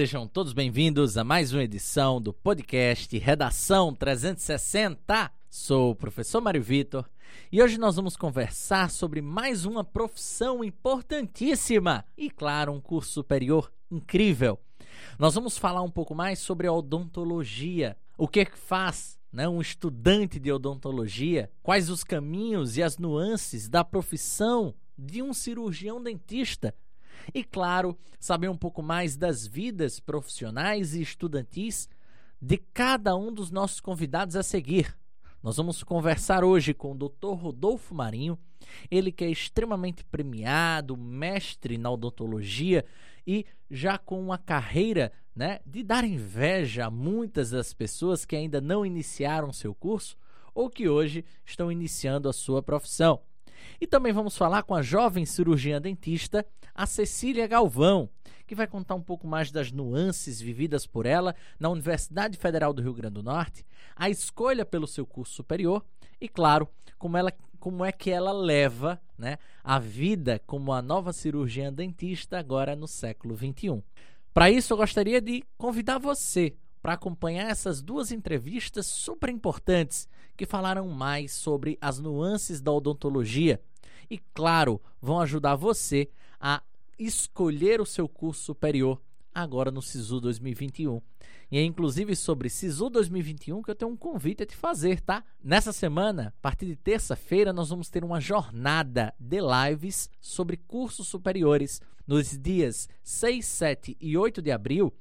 Sejam todos bem-vindos a mais uma edição do podcast Redação 360. Sou o professor Mário Vitor e hoje nós vamos conversar sobre mais uma profissão importantíssima e, claro, um curso superior incrível. Nós vamos falar um pouco mais sobre a odontologia, o que, é que faz né, um estudante de odontologia, quais os caminhos e as nuances da profissão de um cirurgião dentista e, claro, saber um pouco mais das vidas profissionais e estudantis de cada um dos nossos convidados a seguir. Nós vamos conversar hoje com o Dr. Rodolfo Marinho, ele que é extremamente premiado, mestre na odontologia e já com uma carreira né, de dar inveja a muitas das pessoas que ainda não iniciaram seu curso ou que hoje estão iniciando a sua profissão. E também vamos falar com a jovem cirurgiã dentista, a Cecília Galvão, que vai contar um pouco mais das nuances vividas por ela na Universidade Federal do Rio Grande do Norte, a escolha pelo seu curso superior e, claro, como, ela, como é que ela leva né, a vida como a nova cirurgiã dentista agora no século XXI. Para isso, eu gostaria de convidar você para acompanhar essas duas entrevistas super importantes que falaram mais sobre as nuances da odontologia e, claro, vão ajudar você a escolher o seu curso superior agora no SISU 2021. E é inclusive sobre SISU 2021 que eu tenho um convite a te fazer, tá? Nessa semana, a partir de terça-feira, nós vamos ter uma jornada de lives sobre cursos superiores nos dias 6, 7 e 8 de abril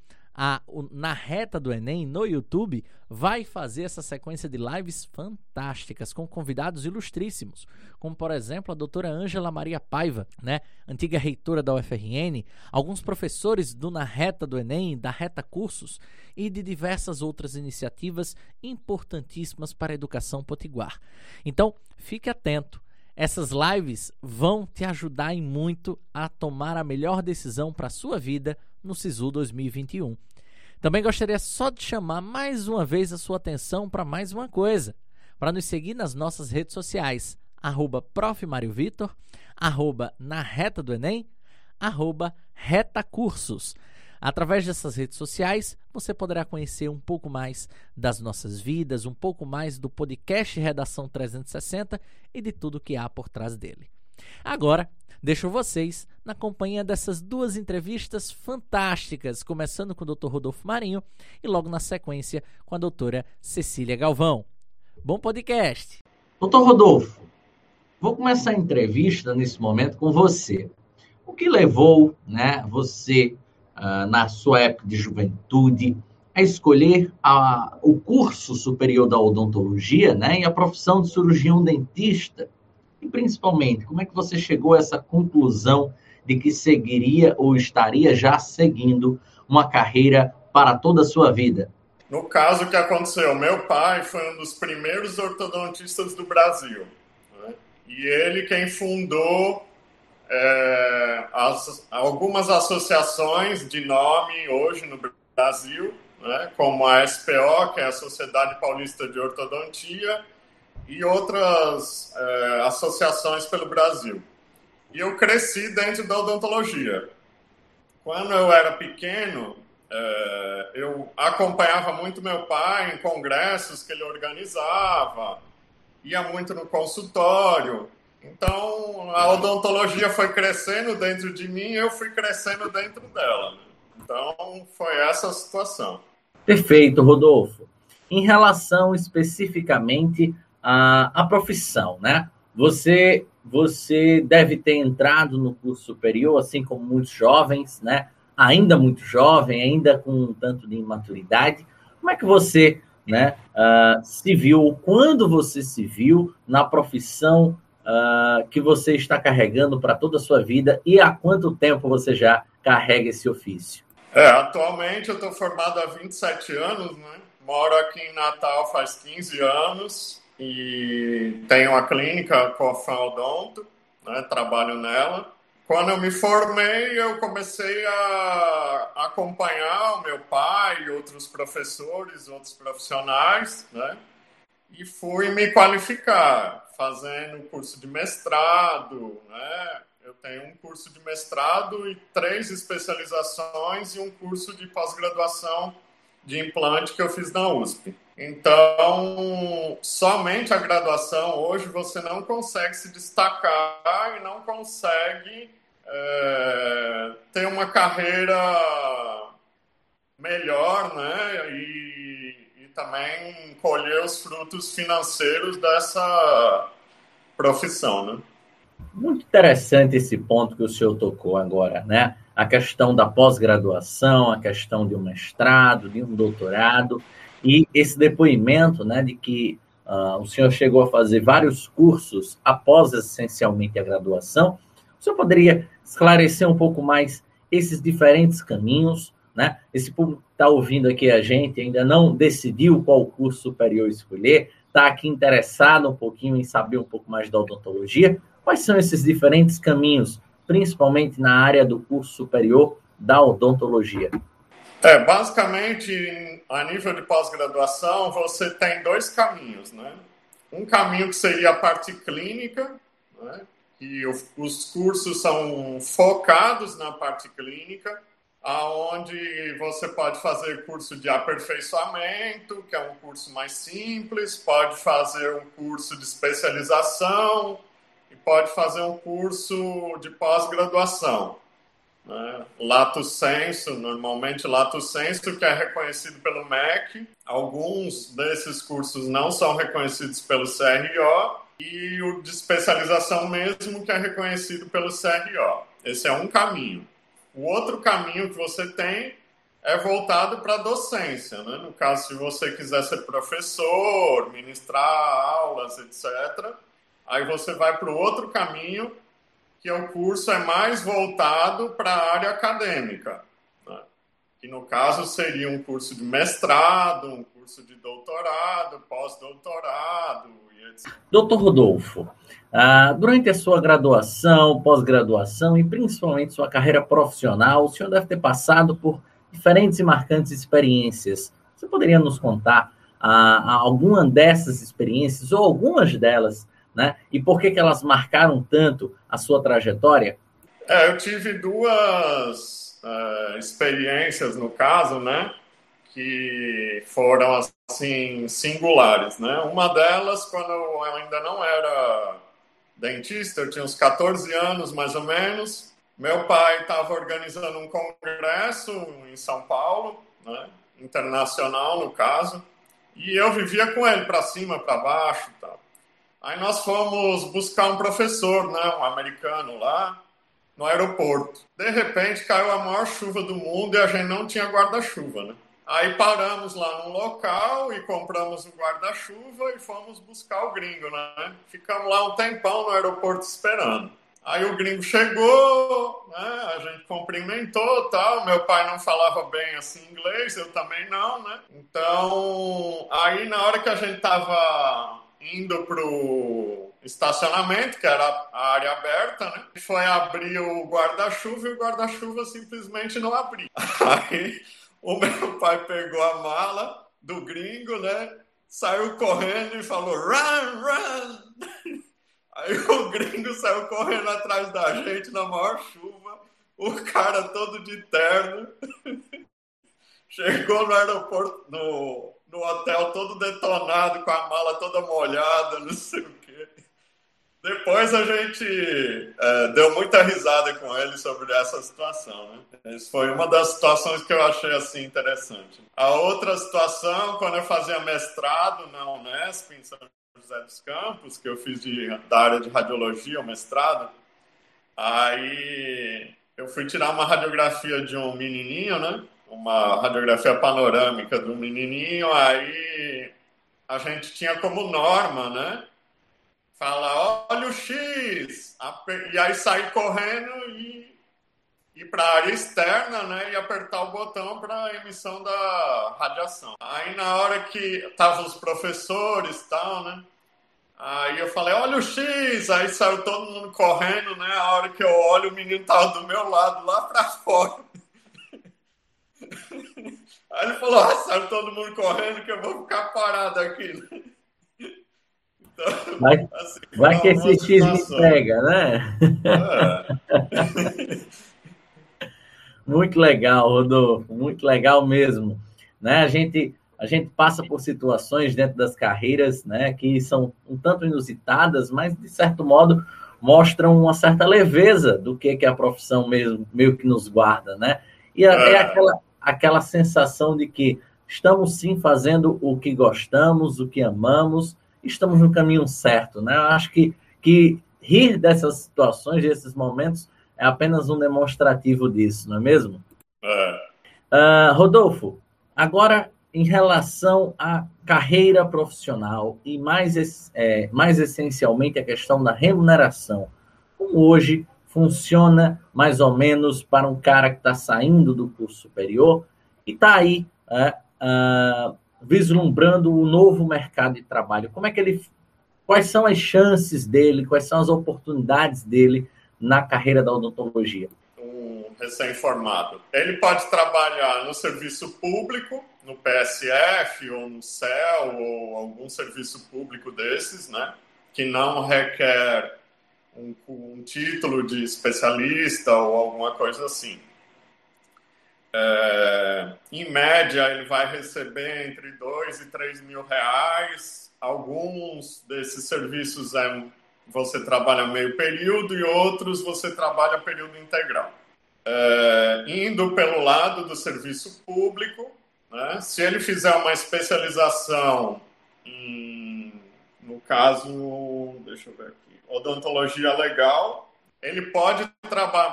a, o, na reta do Enem no YouTube vai fazer essa sequência de lives fantásticas com convidados ilustríssimos, como por exemplo a doutora Ângela Maria Paiva, né, antiga reitora da UFRN, alguns professores do Na Reta do Enem, da Reta Cursos e de diversas outras iniciativas importantíssimas para a educação potiguar. Então, fique atento. Essas lives vão te ajudar em muito a tomar a melhor decisão para a sua vida no SISU 2021. Também gostaria só de chamar mais uma vez a sua atenção para mais uma coisa. Para nos seguir nas nossas redes sociais, arroba Vitor, arroba na reta do Enem, arroba retacursos. Através dessas redes sociais, você poderá conhecer um pouco mais das nossas vidas, um pouco mais do podcast Redação 360 e de tudo que há por trás dele. Agora, deixo vocês na companhia dessas duas entrevistas fantásticas, começando com o Dr. Rodolfo Marinho e logo na sequência com a doutora Cecília Galvão. Bom podcast! Doutor Rodolfo, vou começar a entrevista nesse momento com você. O que levou né, você, uh, na sua época de juventude, a escolher a, o curso superior da odontologia né, e a profissão de cirurgião dentista? E principalmente, como é que você chegou a essa conclusão de que seguiria ou estaria já seguindo uma carreira para toda a sua vida? No caso que aconteceu, meu pai foi um dos primeiros ortodontistas do Brasil. Né? E ele quem fundou é, as, algumas associações de nome hoje no Brasil, né? como a SPO, que é a Sociedade Paulista de Ortodontia, e outras é, associações pelo Brasil. E eu cresci dentro da odontologia. Quando eu era pequeno, é, eu acompanhava muito meu pai em congressos que ele organizava, ia muito no consultório. Então, a odontologia foi crescendo dentro de mim e eu fui crescendo dentro dela. Então, foi essa a situação. Perfeito, Rodolfo. Em relação especificamente a, a profissão, né? Você, você deve ter entrado no curso superior, assim como muitos jovens, né? Ainda muito jovem, ainda com um tanto de imaturidade. Como é que você né, uh, se viu, quando você se viu na profissão uh, que você está carregando para toda a sua vida e há quanto tempo você já carrega esse ofício? É, atualmente eu estou formado há 27 anos, né? Moro aqui em Natal faz 15 anos e tenho uma clínica com a Odonto, né, trabalho nela. Quando eu me formei, eu comecei a acompanhar o meu pai outros professores, outros profissionais, né? E fui me qualificar, fazendo curso de mestrado, né? eu tenho um curso de mestrado e três especializações e um curso de pós-graduação de implante que eu fiz na USP. Então, somente a graduação hoje você não consegue se destacar e não consegue é, ter uma carreira melhor, né? E, e também colher os frutos financeiros dessa profissão, né? Muito interessante esse ponto que o senhor tocou agora, né? A questão da pós-graduação, a questão de um mestrado, de um doutorado, e esse depoimento, né, de que uh, o senhor chegou a fazer vários cursos após essencialmente a graduação. O senhor poderia esclarecer um pouco mais esses diferentes caminhos, né? Esse público que está ouvindo aqui a gente ainda não decidiu qual curso superior escolher, está aqui interessado um pouquinho em saber um pouco mais da odontologia. Quais são esses diferentes caminhos, principalmente na área do curso superior da odontologia? É, basicamente, a nível de pós-graduação, você tem dois caminhos, né? Um caminho que seria a parte clínica, né? que os cursos são focados na parte clínica, aonde você pode fazer curso de aperfeiçoamento, que é um curso mais simples, pode fazer um curso de especialização, e pode fazer um curso de pós-graduação. Né? Lato senso, normalmente lato senso, que é reconhecido pelo MEC. Alguns desses cursos não são reconhecidos pelo CRO e o de especialização mesmo, que é reconhecido pelo CRO. Esse é um caminho. O outro caminho que você tem é voltado para a docência. Né? No caso, se você quiser ser professor, ministrar aulas, etc., Aí você vai para o outro caminho, que é o curso é mais voltado para a área acadêmica, né? que no caso seria um curso de mestrado, um curso de doutorado, pós-doutorado etc. Doutor Rodolfo, ah, durante a sua graduação, pós-graduação e principalmente sua carreira profissional, o senhor deve ter passado por diferentes e marcantes experiências. Você poderia nos contar ah, alguma dessas experiências ou algumas delas né? E por que, que elas marcaram tanto a sua trajetória? É, eu tive duas uh, experiências no caso, né? Que foram assim singulares, né? Uma delas quando eu ainda não era dentista, eu tinha uns 14 anos mais ou menos. Meu pai estava organizando um congresso em São Paulo, né? internacional no caso, e eu vivia com ele para cima, para baixo, tal. Aí nós fomos buscar um professor, né, um americano lá, no aeroporto. De repente caiu a maior chuva do mundo e a gente não tinha guarda-chuva, né? Aí paramos lá no local e compramos o guarda-chuva e fomos buscar o gringo, né? Ficamos lá um tempão no aeroporto esperando. Aí o gringo chegou, né? A gente cumprimentou, tal. Meu pai não falava bem assim inglês, eu também não, né? Então, aí na hora que a gente tava indo pro estacionamento, que era a área aberta, né? Foi abrir o guarda-chuva e o guarda-chuva simplesmente não abria. Aí o meu pai pegou a mala do gringo, né? Saiu correndo e falou: run, run! Aí o gringo saiu correndo atrás da gente na maior chuva, o cara todo de terno. Chegou no aeroporto, no, no hotel todo detonado, com a mala toda molhada, não sei o quê. Depois a gente é, deu muita risada com ele sobre essa situação. Né? Isso foi uma das situações que eu achei assim interessante. A outra situação, quando eu fazia mestrado na Unesp, em São José dos Campos, que eu fiz de, da área de radiologia, o mestrado, aí eu fui tirar uma radiografia de um menininho, né? Uma radiografia panorâmica do menininho, aí a gente tinha como norma, né? Falar, olha o X, e aí sair correndo e ir para a área externa, né? E apertar o botão para emissão da radiação. Aí na hora que estavam os professores e tal, né? Aí eu falei, olha o X, aí saiu todo mundo correndo, né? A hora que eu olho, o menino tava do meu lado, lá para fora. Aí ele falou: ah, saiu todo mundo correndo que eu vou ficar parado aqui. Então, vai, assim, vai que esse X me pega, né? É. muito legal, Rodolfo, muito legal mesmo. Né? A, gente, a gente passa por situações dentro das carreiras né, que são um tanto inusitadas, mas, de certo modo, mostram uma certa leveza do que, que a profissão mesmo meio que nos guarda, né? E é, é aquela, aquela sensação de que estamos sim fazendo o que gostamos, o que amamos, estamos no caminho certo, né? Eu acho que, que rir dessas situações, desses momentos, é apenas um demonstrativo disso, não é mesmo? É. Uh, Rodolfo, agora em relação à carreira profissional e mais, é, mais essencialmente a questão da remuneração, como hoje funciona mais ou menos para um cara que está saindo do curso superior e está aí é, vislumbrando o novo mercado de trabalho? Como é que ele, quais são as chances dele, quais são as oportunidades dele na carreira da odontologia? Um recém-formado, ele pode trabalhar no serviço público no PSF ou no CEL ou algum serviço público desses, né? Que não requer um, um título de especialista ou alguma coisa assim. É, em média, ele vai receber entre 2 e 3 mil reais. Alguns desses serviços é, você trabalha meio período e outros você trabalha período integral. É, indo pelo lado do serviço público, né? Se ele fizer uma especialização em, no caso, deixa eu ver odontologia legal, ele pode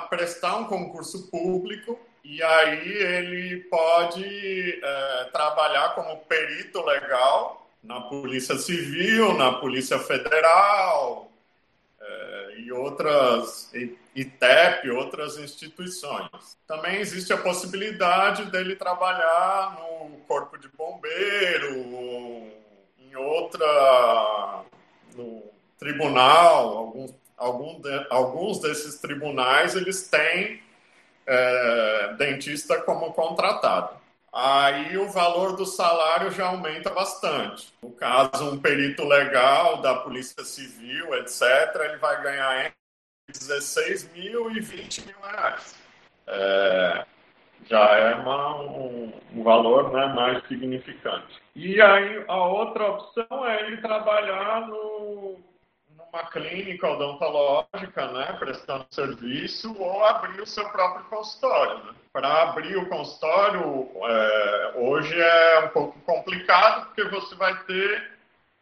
prestar um concurso público e aí ele pode é, trabalhar como perito legal na Polícia Civil, na Polícia Federal é, e outras ITEP, outras instituições. Também existe a possibilidade dele trabalhar no corpo de bombeiro, em outra, no tribunal, alguns, algum de, alguns desses tribunais eles têm é, dentista como contratado. Aí o valor do salário já aumenta bastante. No caso, um perito legal da Polícia Civil, etc., ele vai ganhar 16 mil e 20 mil reais. É, já é uma, um, um, valor né, mais significante. E aí a outra opção é ele trabalhar no, numa clínica odontológica, né, prestando serviço, ou abrir o seu próprio consultório. Né? Para abrir o consultório, é, hoje é um pouco complicado, porque você vai ter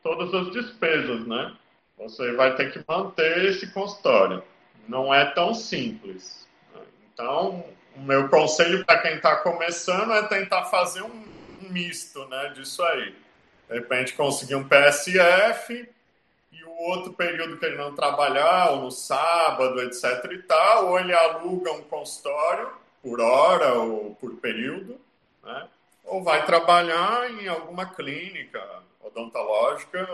todas as despesas, né? Você vai ter que manter esse consultório não é tão simples. Então, o meu conselho para quem está começando é tentar fazer um, misto né, disso aí. De repente, conseguir um PSF outro período que ele não trabalhar, ou no sábado, etc. e tal, ou ele aluga um consultório por hora ou por período, né? ou vai trabalhar em alguma clínica odontológica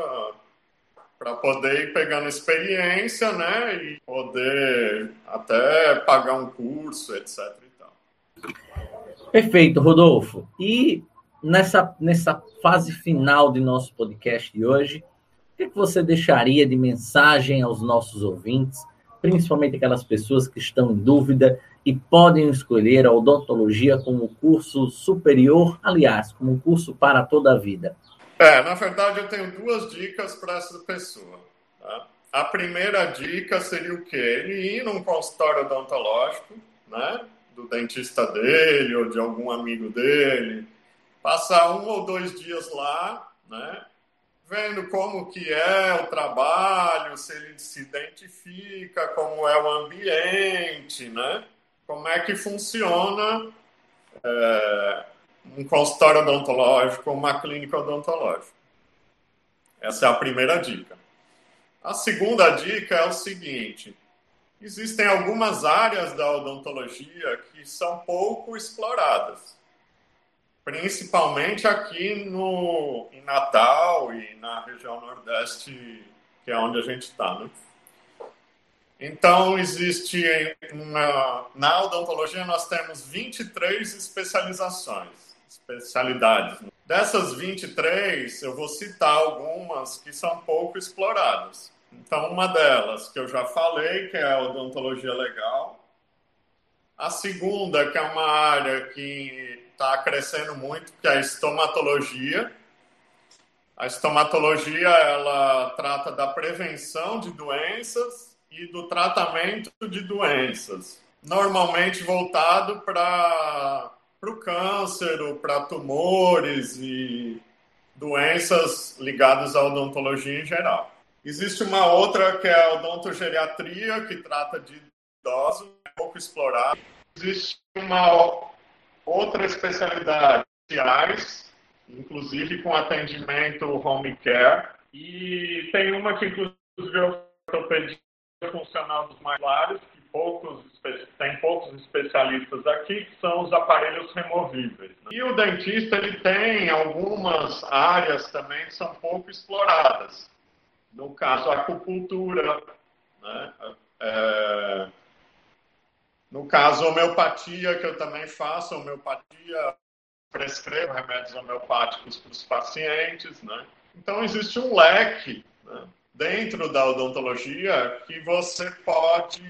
para poder ir pegando experiência, né, e poder até pagar um curso, etc. Perfeito, Rodolfo. E nessa, nessa fase final de nosso podcast de hoje, que você deixaria de mensagem aos nossos ouvintes, principalmente aquelas pessoas que estão em dúvida e podem escolher a odontologia como curso superior, aliás, como curso para toda a vida? É, na verdade, eu tenho duas dicas para essa pessoa. Tá? A primeira dica seria o quê? Ele ir num consultório odontológico, né? Do dentista dele ou de algum amigo dele, passar um ou dois dias lá, né? Vendo como que é o trabalho, se ele se identifica, como é o ambiente, né? Como é que funciona é, um consultório odontológico, uma clínica odontológica. Essa é a primeira dica. A segunda dica é o seguinte: existem algumas áreas da odontologia que são pouco exploradas, principalmente aqui no, em Natal e na região Nordeste, que é onde a gente está. Né? Então, existe uma, na odontologia nós temos 23 especializações especialidades. Dessas 23, eu vou citar algumas que são pouco exploradas. Então, uma delas, que eu já falei, que é a odontologia legal. A segunda, que é uma área que está crescendo muito, que é a estomatologia. A estomatologia, ela trata da prevenção de doenças e do tratamento de doenças. Normalmente voltado para o câncer, para tumores e doenças ligadas à odontologia em geral. Existe uma outra que é a odontogeriatria, que trata de idosos, é pouco explorada. Existe uma outra especialidade, inclusive com atendimento home care. E tem uma que, inclusive, é ortopedia funcional dos mais lares, que poucos, tem poucos especialistas aqui, que são os aparelhos removíveis. Né? E o dentista ele tem algumas áreas também que são pouco exploradas no caso, a acupuntura, né? É, no caso, homeopatia, que eu também faço, homeopatia, prescrevo remédios homeopáticos para os pacientes, né? Então, existe um leque né, dentro da odontologia que você pode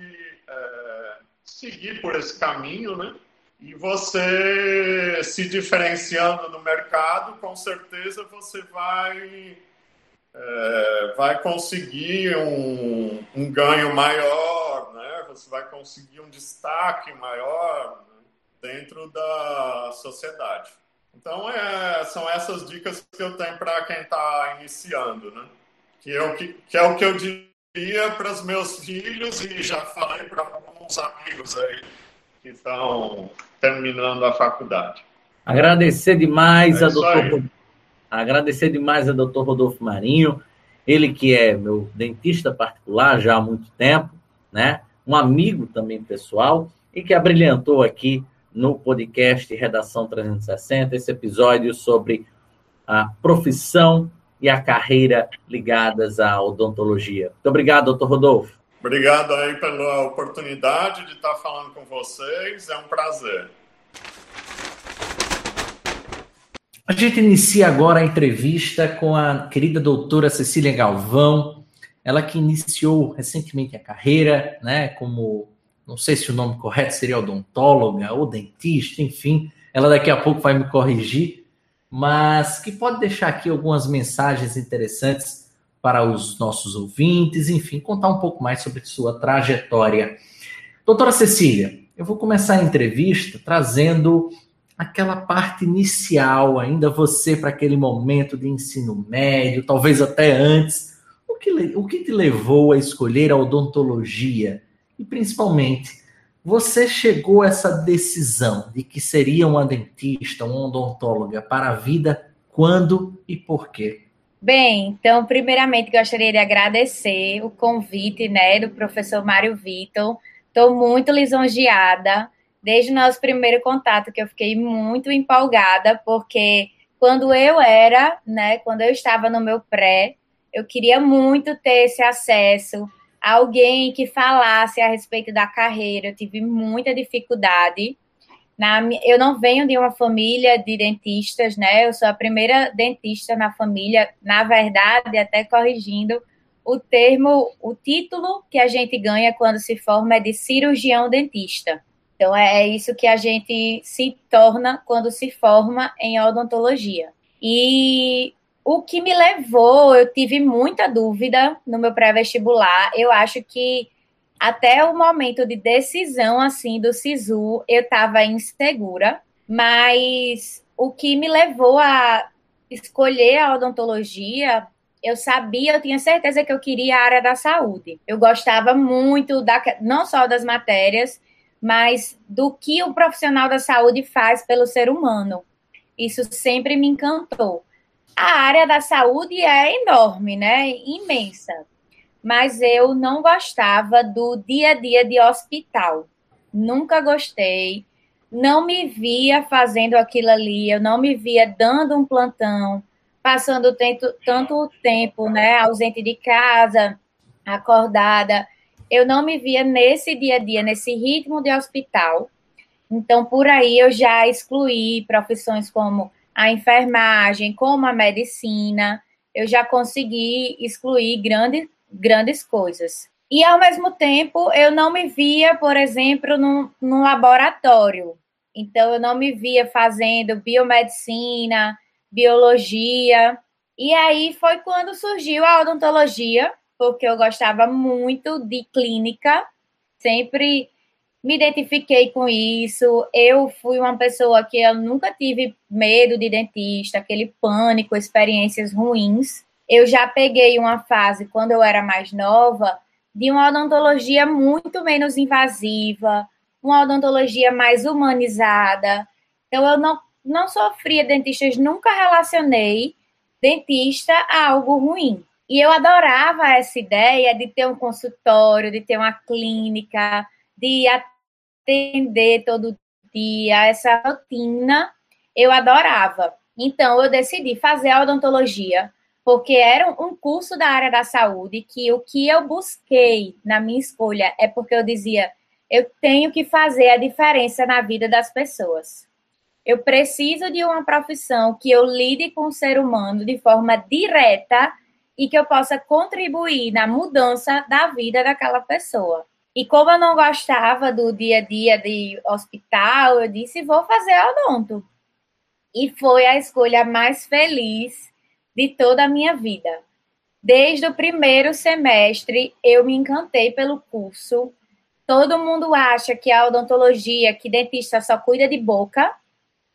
é, seguir por esse caminho, né? E você se diferenciando no mercado, com certeza você vai é, vai conseguir um, um, ganho maior? Você vai conseguir um destaque maior dentro da sociedade. Então, é, são essas dicas que eu tenho para quem está iniciando, né? que, é o que, que é o que eu diria para os meus filhos e já falei para alguns amigos aí que estão terminando a faculdade. Agradecer demais é a doutor Agradecer demais ao doutor Rodolfo Marinho, ele que é meu dentista particular já há muito tempo, né? Um amigo também pessoal e que abrilhantou aqui no podcast Redação 360 esse episódio sobre a profissão e a carreira ligadas à odontologia. Muito obrigado, doutor Rodolfo. Obrigado aí pela oportunidade de estar falando com vocês, é um prazer. A gente inicia agora a entrevista com a querida doutora Cecília Galvão, ela que iniciou recentemente a carreira, né, como, não sei se o nome correto seria odontóloga ou dentista, enfim, ela daqui a pouco vai me corrigir, mas que pode deixar aqui algumas mensagens interessantes para os nossos ouvintes, enfim, contar um pouco mais sobre sua trajetória. Doutora Cecília, eu vou começar a entrevista trazendo aquela parte inicial, ainda você para aquele momento de ensino médio, talvez até antes, que, o que te levou a escolher a odontologia? E principalmente, você chegou a essa decisão de que seria uma dentista, uma odontóloga para a vida, quando e por quê? Bem, então, primeiramente gostaria de agradecer o convite né, do professor Mário Vitor. Estou muito lisonjeada desde o nosso primeiro contato, que eu fiquei muito empolgada, porque quando eu era, né, quando eu estava no meu pré, eu queria muito ter esse acesso a alguém que falasse a respeito da carreira. Eu tive muita dificuldade. Na, eu não venho de uma família de dentistas, né? Eu sou a primeira dentista na família. Na verdade, até corrigindo, o termo, o título que a gente ganha quando se forma é de cirurgião dentista. Então, é, é isso que a gente se torna quando se forma em odontologia. E o que me levou, eu tive muita dúvida no meu pré-vestibular. Eu acho que até o momento de decisão assim do SISU, eu estava insegura, mas o que me levou a escolher a odontologia, eu sabia, eu tinha certeza que eu queria a área da saúde. Eu gostava muito da, não só das matérias, mas do que o profissional da saúde faz pelo ser humano. Isso sempre me encantou. A área da saúde é enorme, né? Imensa. Mas eu não gostava do dia a dia de hospital. Nunca gostei. Não me via fazendo aquilo ali, eu não me via dando um plantão, passando tanto, tanto tempo, né, ausente de casa, acordada eu não me via nesse dia a dia, nesse ritmo de hospital. Então, por aí eu já excluí profissões como a enfermagem, como a medicina. Eu já consegui excluir grande, grandes coisas. E, ao mesmo tempo, eu não me via, por exemplo, num, num laboratório. Então, eu não me via fazendo biomedicina, biologia. E aí foi quando surgiu a odontologia, porque eu gostava muito de clínica, sempre me identifiquei com isso. Eu fui uma pessoa que eu nunca tive medo de dentista, aquele pânico, experiências ruins. Eu já peguei uma fase quando eu era mais nova de uma odontologia muito menos invasiva, uma odontologia mais humanizada. Então eu não não sofria dentistas, nunca relacionei dentista a algo ruim. E eu adorava essa ideia de ter um consultório, de ter uma clínica, de atender todo dia, essa rotina, eu adorava. Então, eu decidi fazer a odontologia, porque era um curso da área da saúde que o que eu busquei na minha escolha é porque eu dizia, eu tenho que fazer a diferença na vida das pessoas. Eu preciso de uma profissão que eu lide com o ser humano de forma direta e que eu possa contribuir na mudança da vida daquela pessoa. E como eu não gostava do dia a dia de hospital, eu disse: vou fazer odonto. E foi a escolha mais feliz de toda a minha vida. Desde o primeiro semestre, eu me encantei pelo curso. Todo mundo acha que a odontologia, que dentista só cuida de boca,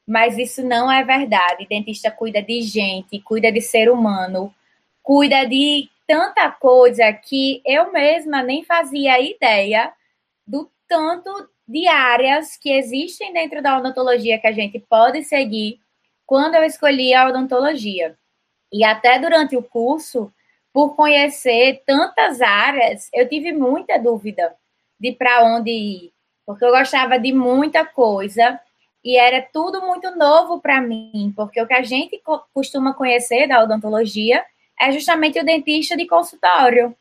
mas isso não é verdade. Dentista cuida de gente, cuida de ser humano, cuida de tanta coisa que eu mesma nem fazia ideia do tanto de áreas que existem dentro da odontologia que a gente pode seguir quando eu escolhi a odontologia. E até durante o curso, por conhecer tantas áreas, eu tive muita dúvida de para onde ir, porque eu gostava de muita coisa e era tudo muito novo para mim, porque o que a gente costuma conhecer da odontologia é justamente o dentista de consultório.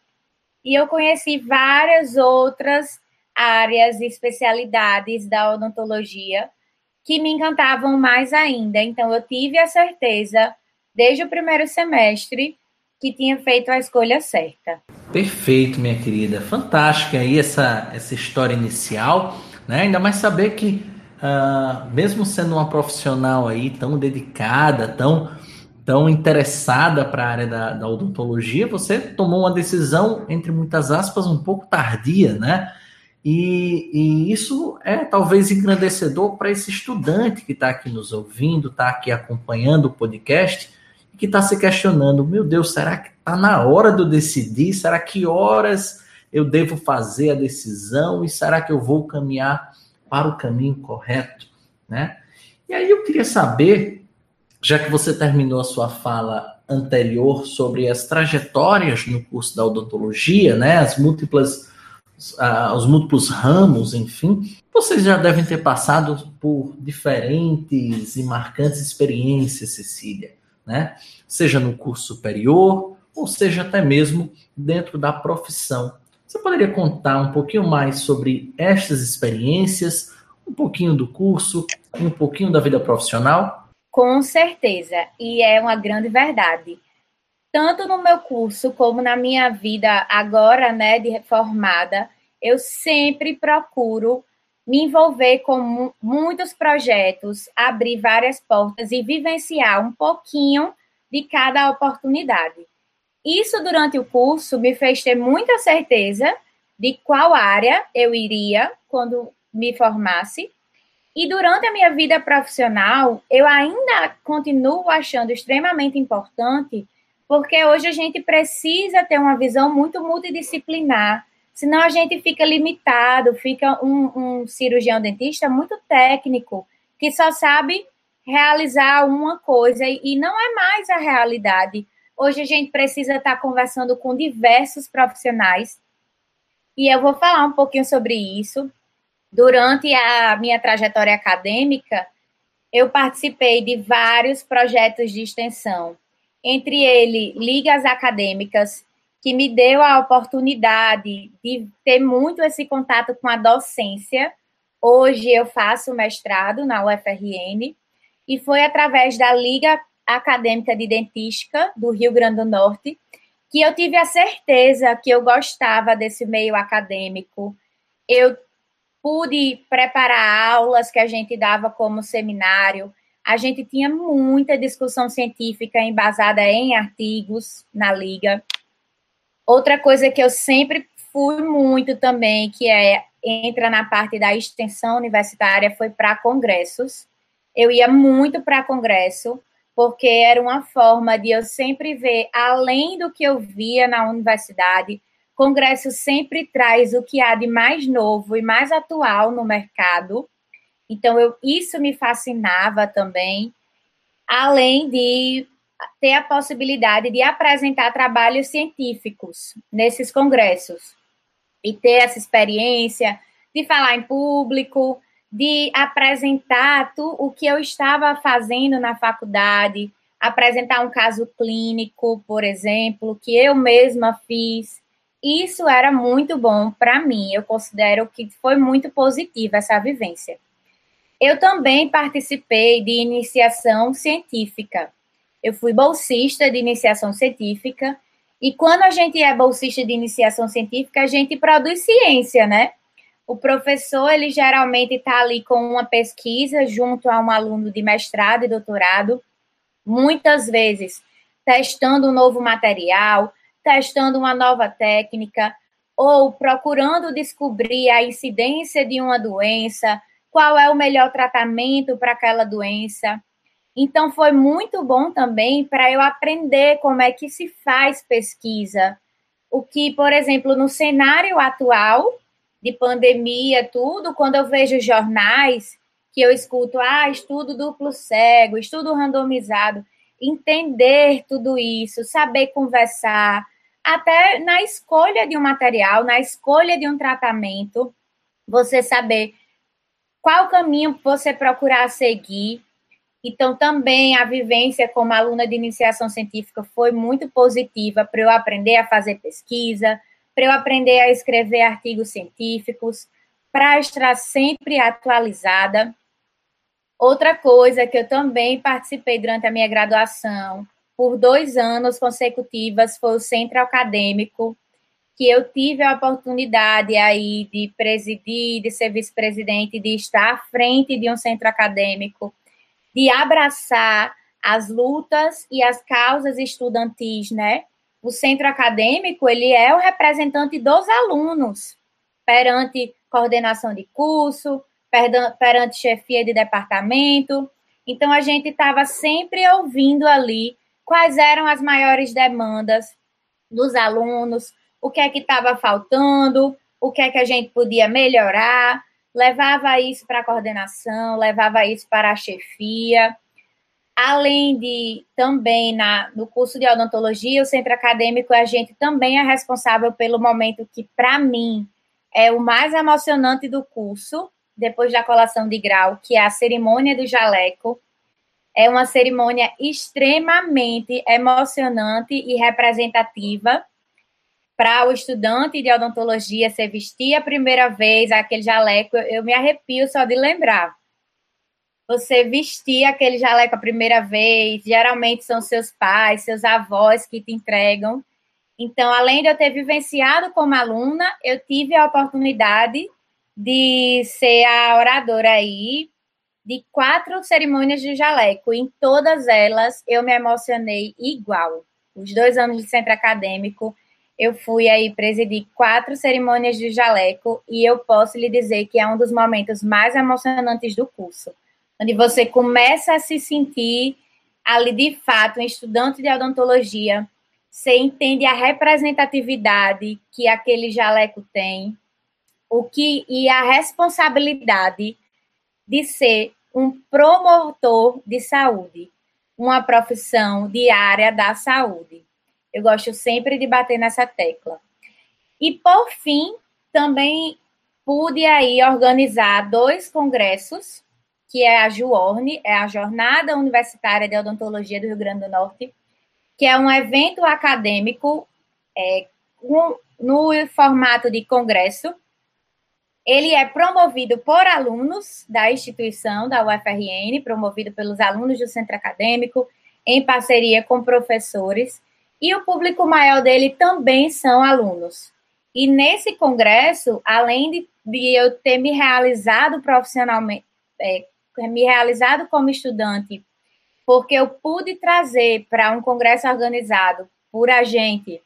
E eu conheci várias outras áreas e especialidades da odontologia que me encantavam mais ainda. Então, eu tive a certeza, desde o primeiro semestre, que tinha feito a escolha certa. Perfeito, minha querida. Fantástica aí essa, essa história inicial, né? Ainda mais saber que uh, mesmo sendo uma profissional aí tão dedicada, tão, tão interessada para a área da, da odontologia, você tomou uma decisão, entre muitas aspas, um pouco tardia, né? E, e, isso é talvez engrandecedor para esse estudante que está aqui nos ouvindo, está aqui acompanhando o podcast e que está se questionando: meu Deus, será que está na hora de eu decidir? Será que horas eu devo fazer a decisão? E será que eu vou caminhar para o caminho correto, né? E aí eu queria saber, já que você terminou a sua fala anterior sobre as trajetórias no curso da odontologia, né, as múltiplas uh, os múltiplos ramos, enfim, vocês já devem ter passado por diferentes e marcantes experiências, Cecília, né? Seja no curso superior, ou seja até mesmo dentro da profissão você poderia contar um pouquinho mais sobre estas experiências, um pouquinho do curso um pouquinho da vida profissional? Com certeza, e é uma grande verdade. Tanto no meu curso como na minha vida agora, né, de reformada, eu sempre procuro me envolver com muitos projetos, abrir várias portas e vivenciar um pouquinho de cada oportunidade. Isso, durante o curso, me fez ter muita certeza de qual área eu iria quando me formasse. E durante a minha vida profissional, eu ainda continuo achando extremamente importante, porque hoje a gente precisa ter uma visão muito multidisciplinar, senão a gente fica limitado, fica um, um cirurgião dentista muito técnico, que só sabe realizar uma coisa e não é mais a realidade. Hoje a gente precisa estar conversando com diversos profissionais. E eu vou falar um pouquinho sobre isso. Durante a minha trajetória acadêmica, eu participei de vários projetos de extensão, entre ele ligas acadêmicas, que me deu a oportunidade de ter muito esse contato com a docência. Hoje eu faço mestrado na UFRN e foi através da Liga Acadêmica de Dentística do Rio Grande do Norte que eu tive a certeza que eu gostava desse meio acadêmico. Eu pude preparar aulas que a gente dava como seminário. A gente tinha muita discussão científica embasada em artigos na liga. Outra coisa que eu sempre fui muito também, que é entra na parte da extensão universitária, foi para congressos. Eu ia muito para congresso, porque era uma forma de eu sempre ver além do que eu via na universidade. Congresso sempre traz o que há de mais novo e mais atual no mercado. Então, eu, isso me fascinava também, além de ter a possibilidade de apresentar trabalhos científicos nesses congressos e ter essa experiência de falar em público, de apresentar tu, o que eu estava fazendo na faculdade, apresentar um caso clínico, por exemplo, que eu mesma fiz. Isso era muito bom para mim. Eu considero que foi muito positiva essa vivência. Eu também participei de iniciação científica. Eu fui bolsista de iniciação científica e quando a gente é bolsista de iniciação científica, a gente produz ciência, né? O professor, ele geralmente está ali com uma pesquisa junto a um aluno de mestrado e doutorado, muitas vezes testando um novo material, testando uma nova técnica, ou procurando descobrir a incidência de uma doença, qual é o melhor tratamento para aquela doença. Então, foi muito bom também para eu aprender como é que se faz pesquisa. O que, por exemplo, no cenário atual de pandemia, tudo, quando eu vejo jornais que eu escuto, ah, estudo duplo cego, estudo randomizado, entender tudo isso, saber conversar, até na escolha de um material, na escolha de um tratamento, você saber qual caminho você procurar seguir então, também a vivência como aluna de iniciação científica foi muito positiva para eu aprender a fazer pesquisa, para eu aprender a escrever artigos científicos, para estar sempre atualizada. Outra coisa que eu também participei durante a minha graduação, por dois anos consecutivos, foi o centro acadêmico, que eu tive a oportunidade aí de presidir, de ser vice-presidente, de estar à frente de um centro acadêmico de abraçar as lutas e as causas estudantis, né? O centro acadêmico, ele é o representante dos alunos perante coordenação de curso, perante chefia de departamento. Então, a gente estava sempre ouvindo ali quais eram as maiores demandas dos alunos, o que é que estava faltando, o que é que a gente podia melhorar, levava isso para a coordenação, levava isso para a chefia. Além de também na, no curso de odontologia, o centro acadêmico, a gente também é responsável pelo momento que, para mim, é o mais emocionante do curso, depois da colação de grau, que é a cerimônia do jaleco. É uma cerimônia extremamente emocionante e representativa para o estudante de odontologia se vestir a primeira vez aquele jaleco, eu me arrepio só de lembrar. Você vestir aquele jaleco a primeira vez, geralmente são seus pais, seus avós que te entregam. Então, além de eu ter vivenciado como aluna, eu tive a oportunidade de ser a oradora aí de quatro cerimônias de jaleco. Em todas elas, eu me emocionei igual. Os dois anos de centro acadêmico, eu fui aí presidir quatro cerimônias de jaleco e eu posso lhe dizer que é um dos momentos mais emocionantes do curso, onde você começa a se sentir ali de fato um estudante de odontologia, você entende a representatividade que aquele jaleco tem, o que e a responsabilidade de ser um promotor de saúde, uma profissão de área da saúde. Eu gosto sempre de bater nessa tecla. E, por fim, também pude aí organizar dois congressos, que é a JUORN, é a Jornada Universitária de Odontologia do Rio Grande do Norte, que é um evento acadêmico é, um, no formato de congresso. Ele é promovido por alunos da instituição, da UFRN, promovido pelos alunos do centro acadêmico, em parceria com professores. e o público maior dele também são alunos. E nesse congresso, além de, de eu ter me realizado profissionalmente, é, me realizado como estudante, porque eu pude trazer para um congresso organizado por a gente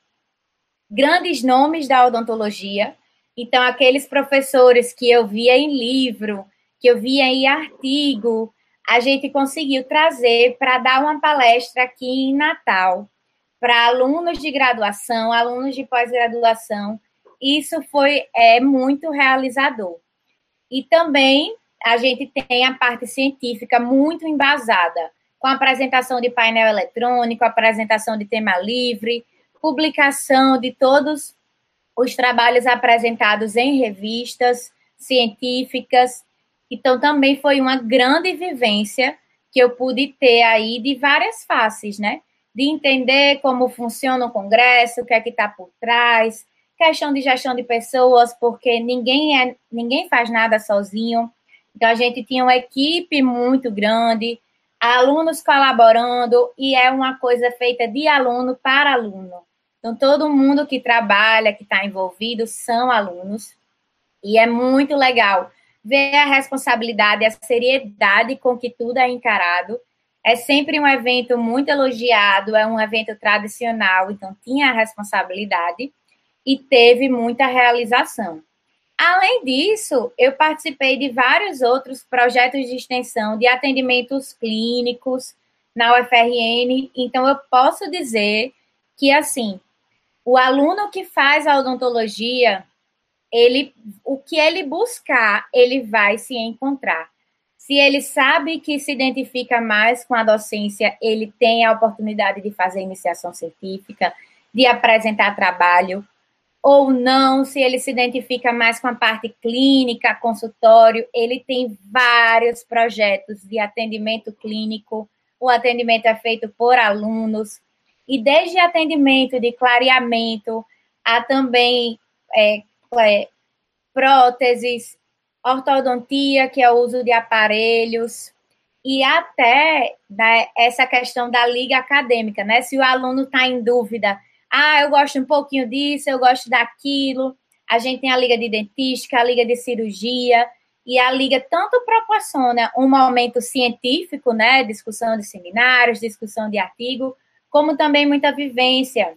grandes nomes da odontologia. Então, aqueles professores que eu via em livro, que eu via em artigo, a gente conseguiu trazer para dar uma palestra aqui em Natal para alunos de graduação, alunos de pós-graduação. Isso foi é, muito realizador. E também a gente tem a parte científica muito embasada, com apresentação de painel eletrônico, apresentação de tema livre, publicação de todos os trabalhos apresentados em revistas científicas. Então, também foi uma grande vivência que eu pude ter aí de várias faces, né? De entender como funciona o Congresso, o que é que está por trás, questão de gestão de pessoas, porque ninguém, é, ninguém faz nada sozinho. Então, a gente tinha uma equipe muito grande, alunos colaborando, e é uma coisa feita de aluno para aluno. Então, todo mundo que trabalha, que está envolvido, são alunos. E é muito legal ver a responsabilidade, a seriedade com que tudo é encarado. É sempre um evento muito elogiado, é um evento tradicional, então tinha a responsabilidade e teve muita realização. Além disso, eu participei de vários outros projetos de extensão de atendimentos clínicos na UFRN, então eu posso dizer que assim, o aluno que faz a odontologia, ele, o que ele buscar, ele vai se encontrar. Se ele sabe que se identifica mais com a docência, ele tem a oportunidade de fazer iniciação científica, de apresentar trabalho, ou não, se ele se identifica mais com a parte clínica, consultório, ele tem vários projetos de atendimento clínico. O atendimento é feito por alunos, e desde atendimento de clareamento a também é, é, próteses, ortodontia, que é o uso de aparelhos, e até né, essa questão da liga acadêmica, né? Se o aluno está em dúvida ah, eu gosto um pouquinho disso, eu gosto daquilo. A gente tem a liga de dentística, a liga de cirurgia, e a liga tanto proporciona um momento científico, né, discussão de seminários, discussão de artigo, como também muita vivência.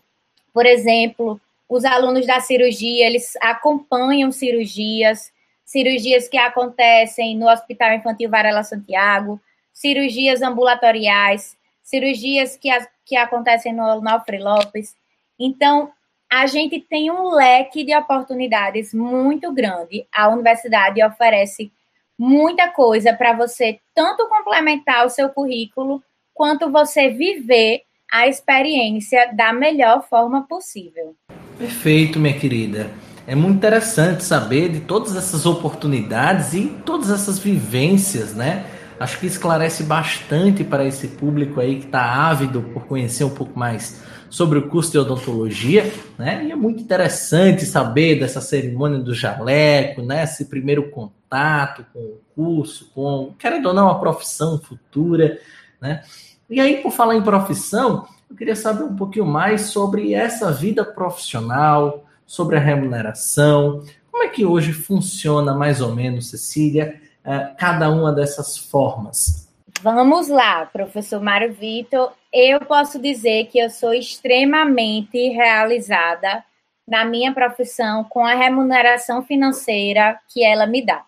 Por exemplo, os alunos da cirurgia, eles acompanham cirurgias, cirurgias que acontecem no Hospital Infantil Varela Santiago, cirurgias ambulatoriais, cirurgias que, as, que acontecem no Nofre Lopes. Então, a gente tem um leque de oportunidades muito grande. A universidade oferece muita coisa para você tanto complementar o seu currículo, quanto você viver a experiência da melhor forma possível. Perfeito, minha querida. É muito interessante saber de todas essas oportunidades e todas essas vivências, né? Acho que esclarece bastante para esse público aí que está ávido por conhecer um pouco mais sobre o curso de odontologia, né? E é muito interessante saber dessa cerimônia do jaleco, né? Esse primeiro contato com o curso, com, querendo ou não, a profissão futura, né? E aí, por falar em profissão, eu queria saber um pouquinho mais sobre essa vida profissional, sobre a remuneração. Como é que hoje funciona mais ou menos, Cecília, eh, cada uma dessas formas? Vamos lá, professor Mário Vitor. Eu posso dizer que eu sou extremamente realizada na minha profissão com a remuneração financeira que ela me dá.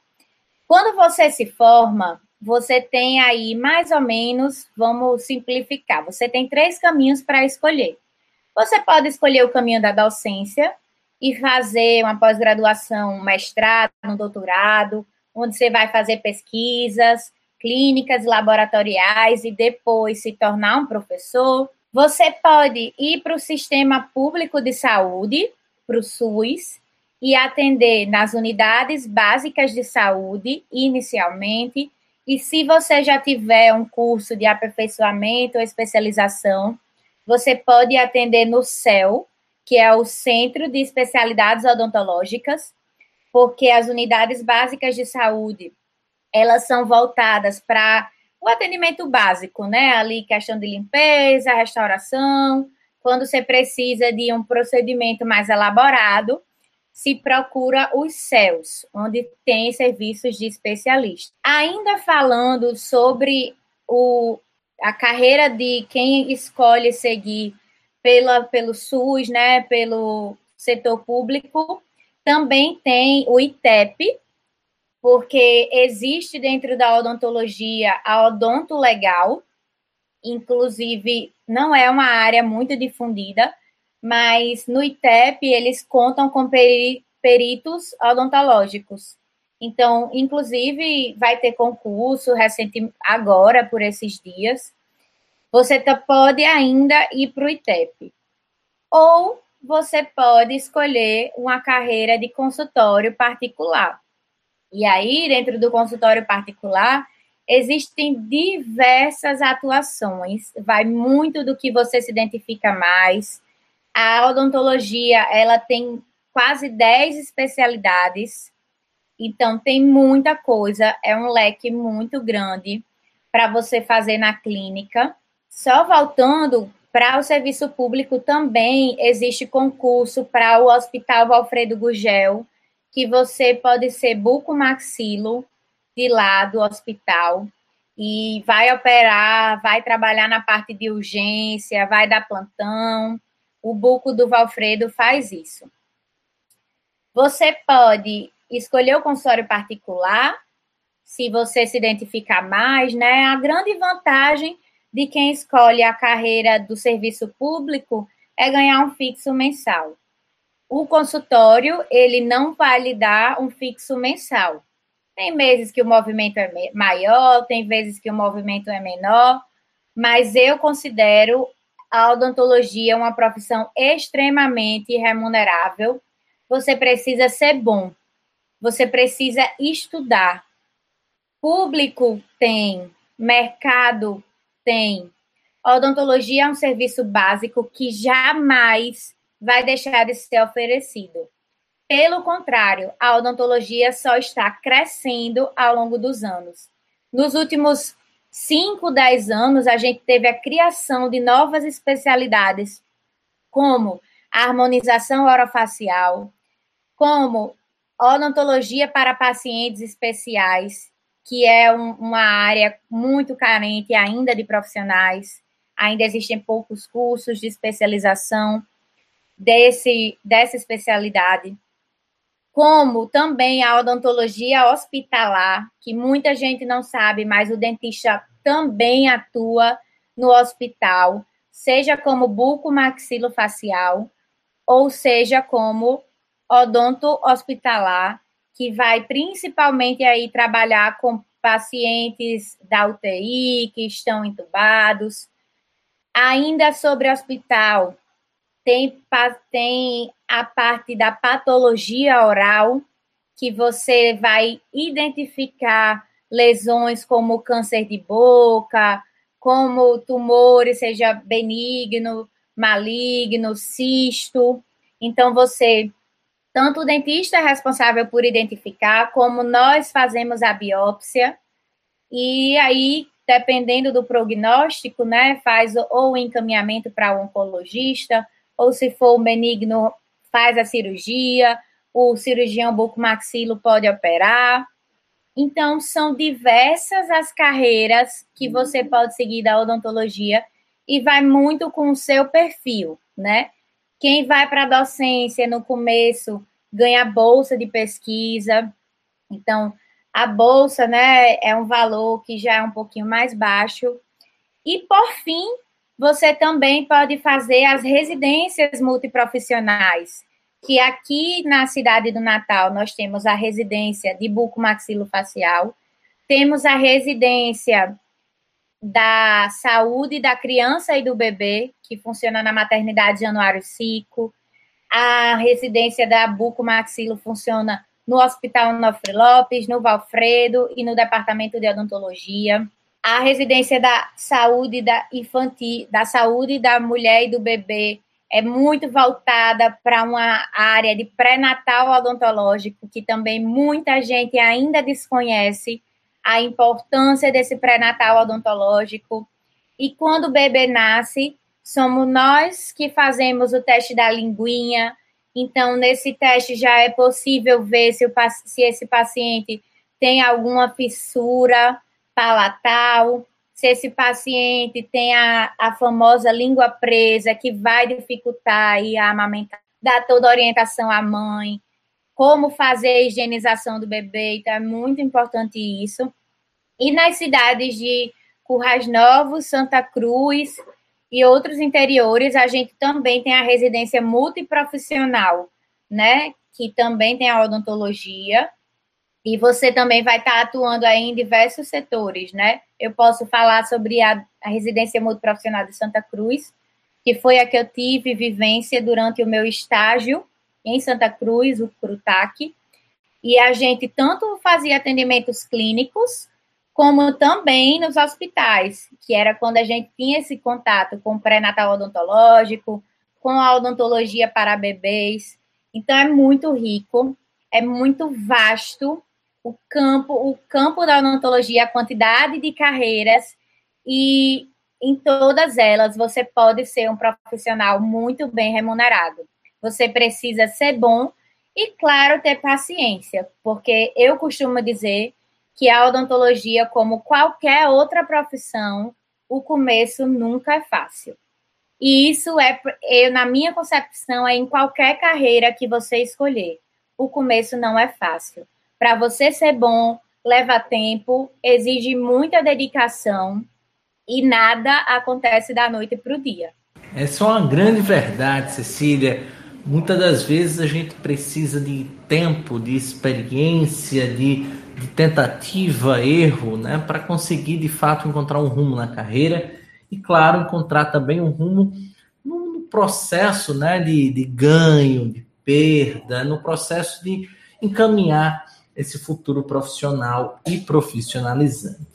Quando você se forma, você tem aí mais ou menos, vamos simplificar, você tem três caminhos para escolher. Você pode escolher o caminho da docência e fazer uma pós-graduação, um mestrado, um doutorado, onde você vai fazer pesquisas, clínicas laboratoriais e depois se tornar um professor. Você pode ir para o sistema público de saúde, para o SUS, e atender nas unidades básicas de saúde inicialmente. E se você já tiver um curso de aperfeiçoamento ou especialização, você pode atender no CEL, que é o Centro de Especialidades Odontológicas, porque as unidades básicas de saúde elas são voltadas para o atendimento básico, né? Ali questão de limpeza, restauração, quando você precisa de um procedimento mais elaborado, se procura os céus, onde tem serviços de especialista. Ainda falando sobre o, a carreira de quem escolhe seguir pela, pelo SUS, né, pelo setor público, também tem o ITEP, porque existe dentro da odontologia a odonto legal, inclusive não é uma área muito difundida, mas no ITEP eles contam com peritos odontológicos. Então, inclusive, vai ter concurso recente agora, por esses dias. Você tá, pode ainda ir para o ITEP. Ou você pode escolher uma carreira de consultório particular. E aí, dentro do consultório particular, existem diversas atuações, vai muito do que você se identifica mais. A odontologia, ela tem quase 10 especialidades, então tem muita coisa, é um leque muito grande para você fazer na clínica. Só voltando para o serviço público também existe concurso para o Hospital Alfredo Gugel, que você pode ser bucomaxilo de lá do hospital e vai operar, vai trabalhar na parte de urgência, vai dar plantão. O buco do Valfredo faz isso. Você pode escolher o consultório particular, se você se identificar mais, né? A grande vantagem de quem escolhe a carreira do serviço público é ganhar um fixo mensal. O consultório, ele não vai lhe dar um fixo mensal. Tem meses que o movimento é maior, tem vezes que o movimento é menor, mas eu considero a odontologia uma profissão extremamente remunerável. Você precisa ser bom, você precisa estudar. Público tem, mercado tem. A odontologia é um serviço básico que jamais vai deixar de ser oferecido. Pelo contrário, a odontologia só está crescendo ao longo dos anos. Nos últimos 5, 10 anos, a gente teve a criação de novas especialidades, como a harmonização orofacial, como odontologia para pacientes especiais, que é um, uma área muito carente ainda de profissionais. Ainda existem poucos cursos de especialização desse, dessa especialidade como também a odontologia hospitalar, que muita gente não sabe, mas o dentista também atua no hospital, seja como buco-maxilofacial, ou seja como odonto hospitalar, que vai principalmente aí trabalhar com pacientes da UTI que estão entubados. Ainda sobre hospital, tem, tem a parte da patologia oral, que você vai identificar lesões como câncer de boca, como tumores, seja benigno, maligno, cisto. Então, você, tanto o dentista é responsável por identificar, como nós fazemos a biópsia. E aí, dependendo do prognóstico, né, faz ou encaminhamento para o oncologista, ou se for benigno, faz a cirurgia, o cirurgião bucomaxilo pode operar. Então, são diversas as carreiras que você pode seguir da odontologia e vai muito com o seu perfil, né? Quem vai para a docência no começo ganha bolsa de pesquisa. Então, a bolsa, né, é um valor que já é um pouquinho mais baixo. E por fim, você também pode fazer as residências multiprofissionais, que aqui na cidade do Natal nós temos a residência de bucomaxilofacial, temos a residência da saúde da criança e do bebê, que funciona na maternidade Januário Cico, a residência da bucomaxilo funciona no Hospital Nofre Lopes, no Valfredo e no Departamento de Odontologia a residência da saúde da infantil, da saúde da mulher e do bebê é muito voltada para uma área de pré-natal odontológico, que também muita gente ainda desconhece a importância desse pré-natal odontológico. E quando o bebê nasce, somos nós que fazemos o teste da linguinha. Então, nesse teste já é possível ver se, o, se esse paciente tem alguma fissura palatal, se esse paciente tem a, a famosa língua presa, que vai dificultar aí a amamentar, dá toda a orientação à mãe, como fazer a higienização do bebê, então é muito importante isso. E nas cidades de Currais Novos, Santa Cruz e outros interiores, a gente também tem a residência multiprofissional, né? Que também tem a odontologia. E você também vai estar atuando aí em diversos setores, né? Eu posso falar sobre a, a residência multiprofissional de Santa Cruz, que foi a que eu tive vivência durante o meu estágio em Santa Cruz, o CRUTAC. E a gente tanto fazia atendimentos clínicos, como também nos hospitais, que era quando a gente tinha esse contato com o pré-natal odontológico, com a odontologia para bebês. Então é muito rico, é muito vasto o campo, o campo da odontologia, a quantidade de carreiras e em todas elas você pode ser um profissional muito bem remunerado. Você precisa ser bom e, claro, ter paciência, porque eu costumo dizer que a odontologia, como qualquer outra profissão, o começo nunca é fácil. E isso é, eu, na minha concepção, é em qualquer carreira que você escolher. O começo não é fácil. Para você ser bom, leva tempo, exige muita dedicação e nada acontece da noite para o dia. Essa é uma grande verdade, Cecília. Muitas das vezes a gente precisa de tempo, de experiência, de de tentativa, erro, né, para conseguir de fato encontrar um rumo na carreira e, claro, encontrar também um rumo no, processo né, de, de ganho, de perda, no processo de encaminhar esse futuro profissional e profissionalizante.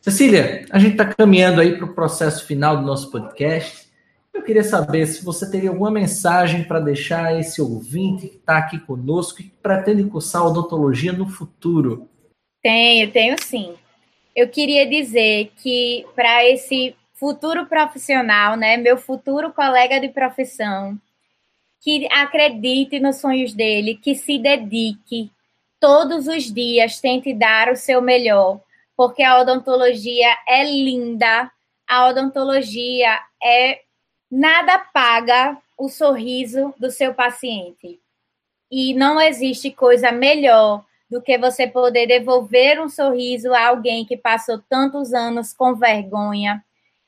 Cecília, a gente está caminhando aí para o processo final do nosso podcast. Eu queria saber se você teria alguma mensagem para deixar esse ouvinte que está aqui conosco e que pretende cursar odontologia no futuro. Tenho, tenho sim. Eu queria dizer que para esse futuro profissional, né, meu futuro colega de profissão, que acredite nos sonhos dele, que se dedique todos os dias, tente dar o seu melhor, porque a odontologia é linda, a odontologia é Nada paga o sorriso do seu paciente. E não existe coisa melhor do que você poder devolver um sorriso a alguém que passou tantos anos com vergonha,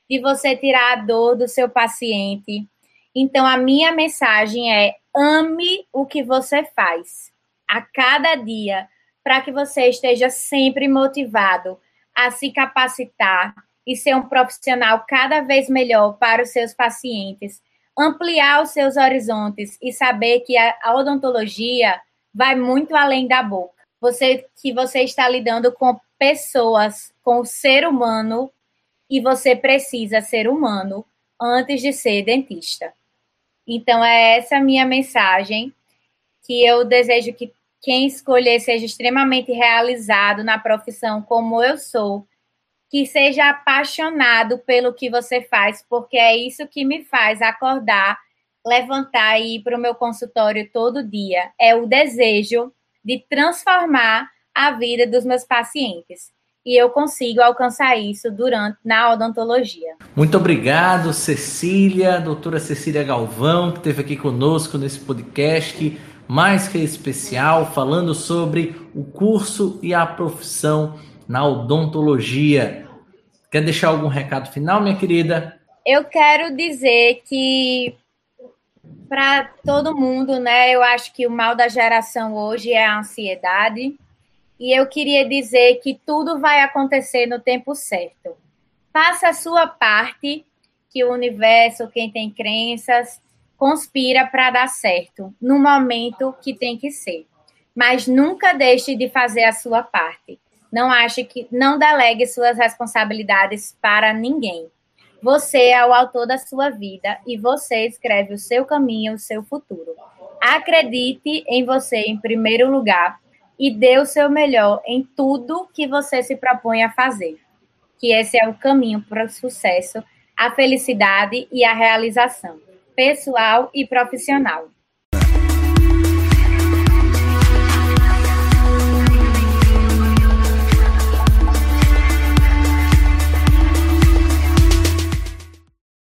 de você tirar a dor do seu paciente. Então, a minha mensagem é: ame o que você faz a cada dia, para que você esteja sempre motivado a se capacitar, e ser um profissional cada vez melhor para os seus pacientes, ampliar os seus horizontes e saber que a, odontologia vai muito além da boca. Você que você está lidando com pessoas, com o ser humano e você precisa ser humano antes de ser dentista. Então é essa minha mensagem que eu desejo que quem escolher seja extremamente realizado na profissão como eu sou que seja apaixonado pelo que você faz, porque é isso que me faz acordar, levantar e ir para o meu consultório todo dia. É o desejo de transformar a vida dos meus pacientes. E eu consigo alcançar isso durante na odontologia. Muito obrigado, Cecília, doutora Cecília Galvão, que esteve aqui conosco nesse podcast mais que especial, falando sobre o curso e a profissão na odontologia. Quer deixar algum recado final, minha querida? Eu quero dizer que para todo mundo, né? Eu acho que o mal da geração hoje é a ansiedade. E eu queria dizer que tudo vai acontecer no tempo certo. Faça a sua parte, que o universo, quem tem crenças, conspira para dar certo no momento que tem que ser. Mas nunca deixe de fazer a sua parte. Não ache que não delegue suas responsabilidades para ninguém. Você é o autor da sua vida e você escreve o seu caminho, o seu futuro. Acredite em você em primeiro lugar e dê o seu melhor em tudo que você se propõe a fazer. Que esse é o caminho para o sucesso a felicidade e a realização, pessoal e profissional.